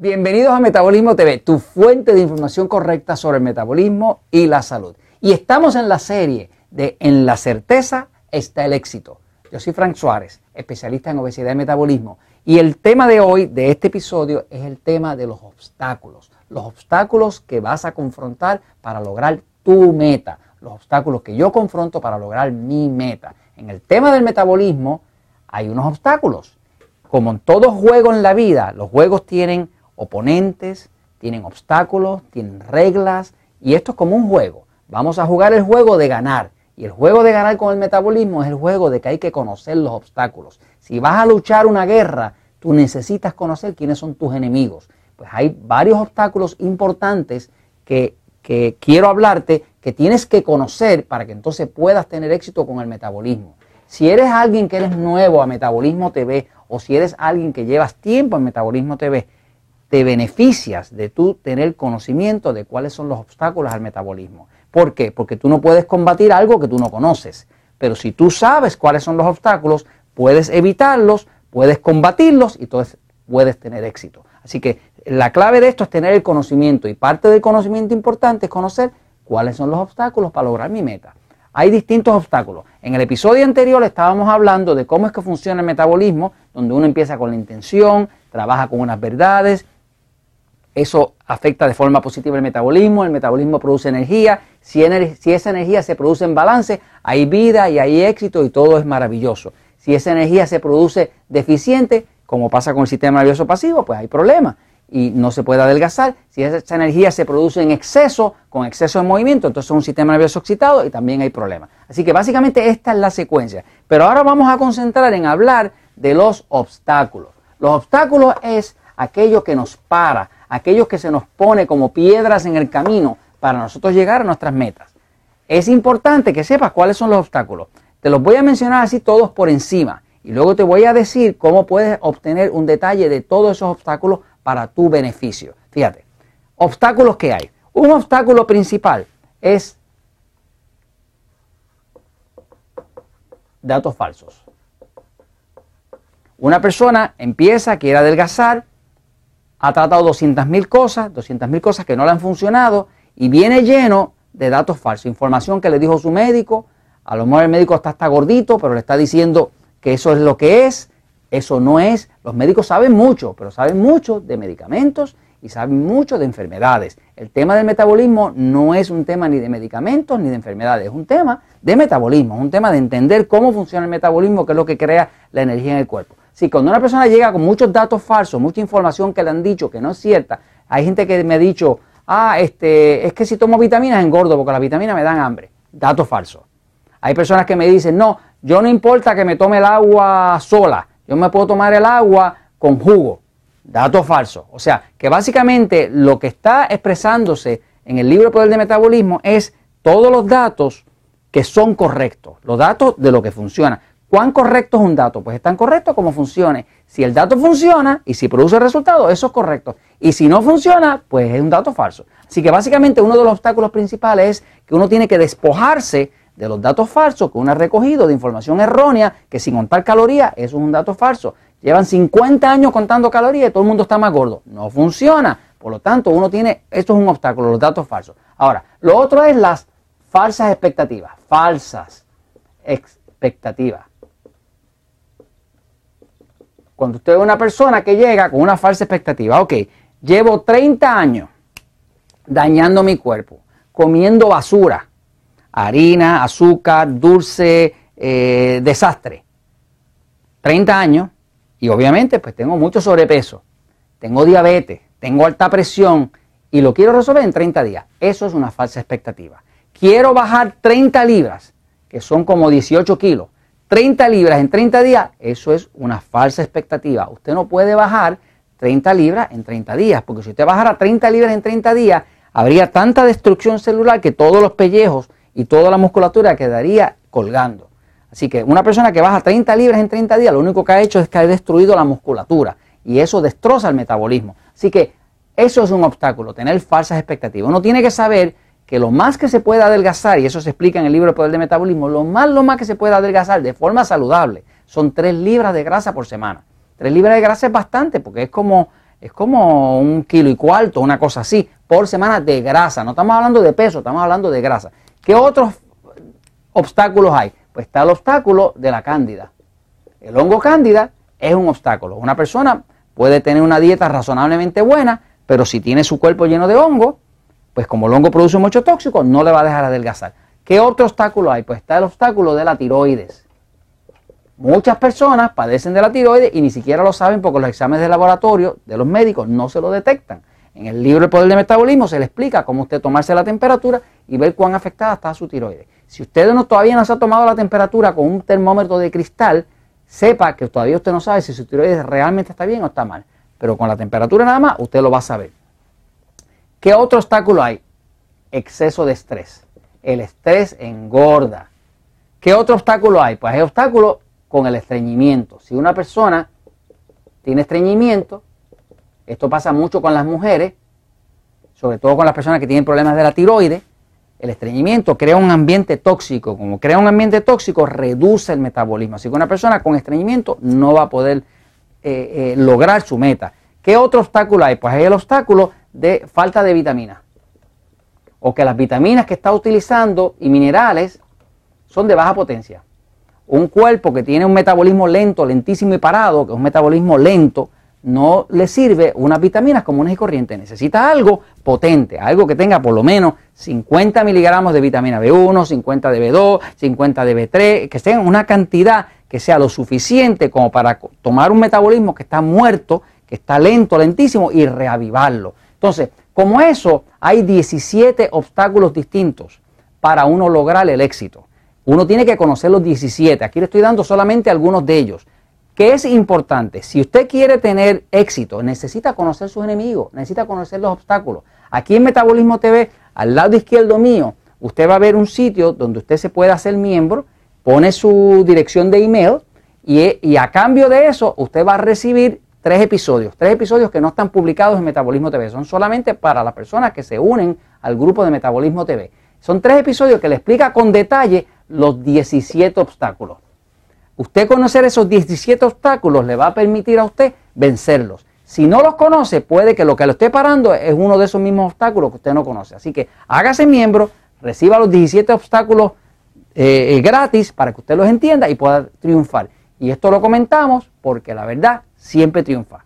Bienvenidos a Metabolismo TV, tu fuente de información correcta sobre el metabolismo y la salud. Y estamos en la serie de En la certeza está el éxito. Yo soy Frank Suárez, especialista en obesidad y metabolismo. Y el tema de hoy, de este episodio, es el tema de los obstáculos. Los obstáculos que vas a confrontar para lograr tu meta. Los obstáculos que yo confronto para lograr mi meta. En el tema del metabolismo hay unos obstáculos. Como en todo juego en la vida, los juegos tienen oponentes, tienen obstáculos, tienen reglas y esto es como un juego. Vamos a jugar el juego de ganar. Y el juego de ganar con el metabolismo es el juego de que hay que conocer los obstáculos. Si vas a luchar una guerra, tú necesitas conocer quiénes son tus enemigos. Pues hay varios obstáculos importantes que, que quiero hablarte que tienes que conocer para que entonces puedas tener éxito con el metabolismo. Si eres alguien que eres nuevo a Metabolismo TV o si eres alguien que llevas tiempo en Metabolismo TV, te beneficias de tú tener conocimiento de cuáles son los obstáculos al metabolismo. ¿Por qué? Porque tú no puedes combatir algo que tú no conoces. Pero si tú sabes cuáles son los obstáculos, puedes evitarlos, puedes combatirlos y entonces puedes tener éxito. Así que la clave de esto es tener el conocimiento y parte del conocimiento importante es conocer cuáles son los obstáculos para lograr mi meta. Hay distintos obstáculos. En el episodio anterior estábamos hablando de cómo es que funciona el metabolismo, donde uno empieza con la intención, trabaja con unas verdades, eso afecta de forma positiva el metabolismo, el metabolismo produce energía, si, esa energía se produce en balance, hay vida y hay éxito y todo es maravilloso. Si esa energía se produce deficiente, como pasa con el sistema nervioso pasivo, pues hay problemas y no se puede adelgazar. Si esa energía se produce en exceso, con exceso de movimiento, entonces es un sistema nervioso excitado y también hay problemas. Así que básicamente esta es la secuencia. Pero ahora vamos a concentrar en hablar de los obstáculos. Los obstáculos es aquello que nos para, aquellos que se nos pone como piedras en el camino para nosotros llegar a nuestras metas. Es importante que sepas cuáles son los obstáculos. Te los voy a mencionar así todos por encima y luego te voy a decir cómo puedes obtener un detalle de todos esos obstáculos para tu beneficio. Fíjate, obstáculos que hay. Un obstáculo principal es datos falsos. Una persona empieza, quiere adelgazar, ha tratado 200.000 cosas, 200.000 cosas que no le han funcionado y viene lleno de datos falsos, información que le dijo su médico, a lo mejor el médico está hasta gordito, pero le está diciendo que eso es lo que es, eso no es. Los médicos saben mucho, pero saben mucho de medicamentos y saben mucho de enfermedades. El tema del metabolismo no es un tema ni de medicamentos ni de enfermedades, es un tema de metabolismo, es un tema de entender cómo funciona el metabolismo, que es lo que crea la energía en el cuerpo. Si cuando una persona llega con muchos datos falsos, mucha información que le han dicho que no es cierta, hay gente que me ha dicho, ah, este, es que si tomo vitaminas engordo porque las vitaminas me dan hambre. Datos falsos. Hay personas que me dicen, no, yo no importa que me tome el agua sola, yo me puedo tomar el agua con jugo. Datos falsos. O sea, que básicamente lo que está expresándose en el libro Poder de Metabolismo es todos los datos que son correctos, los datos de lo que funciona. ¿Cuán correcto es un dato? Pues es tan correcto como funcione. Si el dato funciona y si produce resultados, eso es correcto. Y si no funciona, pues es un dato falso. Así que básicamente uno de los obstáculos principales es que uno tiene que despojarse de los datos falsos que uno ha recogido de información errónea, que sin contar calorías, eso es un dato falso. Llevan 50 años contando calorías y todo el mundo está más gordo. No funciona. Por lo tanto, uno tiene, esto es un obstáculo, los datos falsos. Ahora, lo otro es las falsas expectativas. Falsas expectativas. Cuando usted ve una persona que llega con una falsa expectativa, ok, llevo 30 años dañando mi cuerpo, comiendo basura, harina, azúcar, dulce, eh, desastre. 30 años y obviamente pues tengo mucho sobrepeso, tengo diabetes, tengo alta presión y lo quiero resolver en 30 días. Eso es una falsa expectativa. Quiero bajar 30 libras, que son como 18 kilos. 30 libras en 30 días, eso es una falsa expectativa. Usted no puede bajar 30 libras en 30 días, porque si usted bajara 30 libras en 30 días, habría tanta destrucción celular que todos los pellejos y toda la musculatura quedaría colgando. Así que una persona que baja 30 libras en 30 días, lo único que ha hecho es que ha destruido la musculatura y eso destroza el metabolismo. Así que eso es un obstáculo, tener falsas expectativas. Uno tiene que saber que lo más que se pueda adelgazar, y eso se explica en el libro El Poder del Metabolismo, lo más, lo más que se puede adelgazar de forma saludable son 3 libras de grasa por semana. 3 libras de grasa es bastante porque es como es como un kilo y cuarto, una cosa así, por semana de grasa. No estamos hablando de peso, estamos hablando de grasa. ¿Qué otros obstáculos hay? Pues está el obstáculo de la cándida. El hongo cándida es un obstáculo. Una persona puede tener una dieta razonablemente buena, pero si tiene su cuerpo lleno de hongo, pues como el hongo produce mucho tóxico, no le va a dejar adelgazar. ¿Qué otro obstáculo hay? Pues está el obstáculo de la tiroides. Muchas personas padecen de la tiroides y ni siquiera lo saben porque los exámenes de laboratorio de los médicos no se lo detectan. En el libro El Poder del Metabolismo se le explica cómo usted tomarse la temperatura y ver cuán afectada está su tiroides. Si usted no, todavía no se ha tomado la temperatura con un termómetro de cristal, sepa que todavía usted no sabe si su tiroides realmente está bien o está mal. Pero con la temperatura nada más usted lo va a saber. ¿Qué otro obstáculo hay? Exceso de estrés. El estrés engorda. ¿Qué otro obstáculo hay? Pues hay obstáculo con el estreñimiento. Si una persona tiene estreñimiento, esto pasa mucho con las mujeres, sobre todo con las personas que tienen problemas de la tiroides, el estreñimiento crea un ambiente tóxico. Como crea un ambiente tóxico, reduce el metabolismo. Así que una persona con estreñimiento no va a poder eh, eh, lograr su meta. ¿Qué otro obstáculo hay? Pues hay el obstáculo de falta de vitaminas. O que las vitaminas que está utilizando y minerales son de baja potencia. Un cuerpo que tiene un metabolismo lento, lentísimo y parado, que es un metabolismo lento, no le sirve unas vitaminas comunes y corrientes. Necesita algo potente, algo que tenga por lo menos 50 miligramos de vitamina B1, 50 de B2, 50 de B3, que tengan una cantidad que sea lo suficiente como para tomar un metabolismo que está muerto, que está lento, lentísimo y reavivarlo. Entonces, como eso, hay 17 obstáculos distintos para uno lograr el éxito. Uno tiene que conocer los 17. Aquí le estoy dando solamente algunos de ellos. ¿Qué es importante? Si usted quiere tener éxito, necesita conocer sus enemigos, necesita conocer los obstáculos. Aquí en Metabolismo TV, al lado izquierdo mío, usted va a ver un sitio donde usted se puede hacer miembro, pone su dirección de email y, y a cambio de eso usted va a recibir tres episodios, tres episodios que no están publicados en Metabolismo TV, son solamente para las personas que se unen al grupo de Metabolismo TV. Son tres episodios que le explica con detalle los 17 obstáculos. Usted conocer esos 17 obstáculos le va a permitir a usted vencerlos. Si no los conoce, puede que lo que lo esté parando es uno de esos mismos obstáculos que usted no conoce. Así que hágase miembro, reciba los 17 obstáculos eh, eh, gratis para que usted los entienda y pueda triunfar. Y esto lo comentamos porque la verdad siempre triunfa.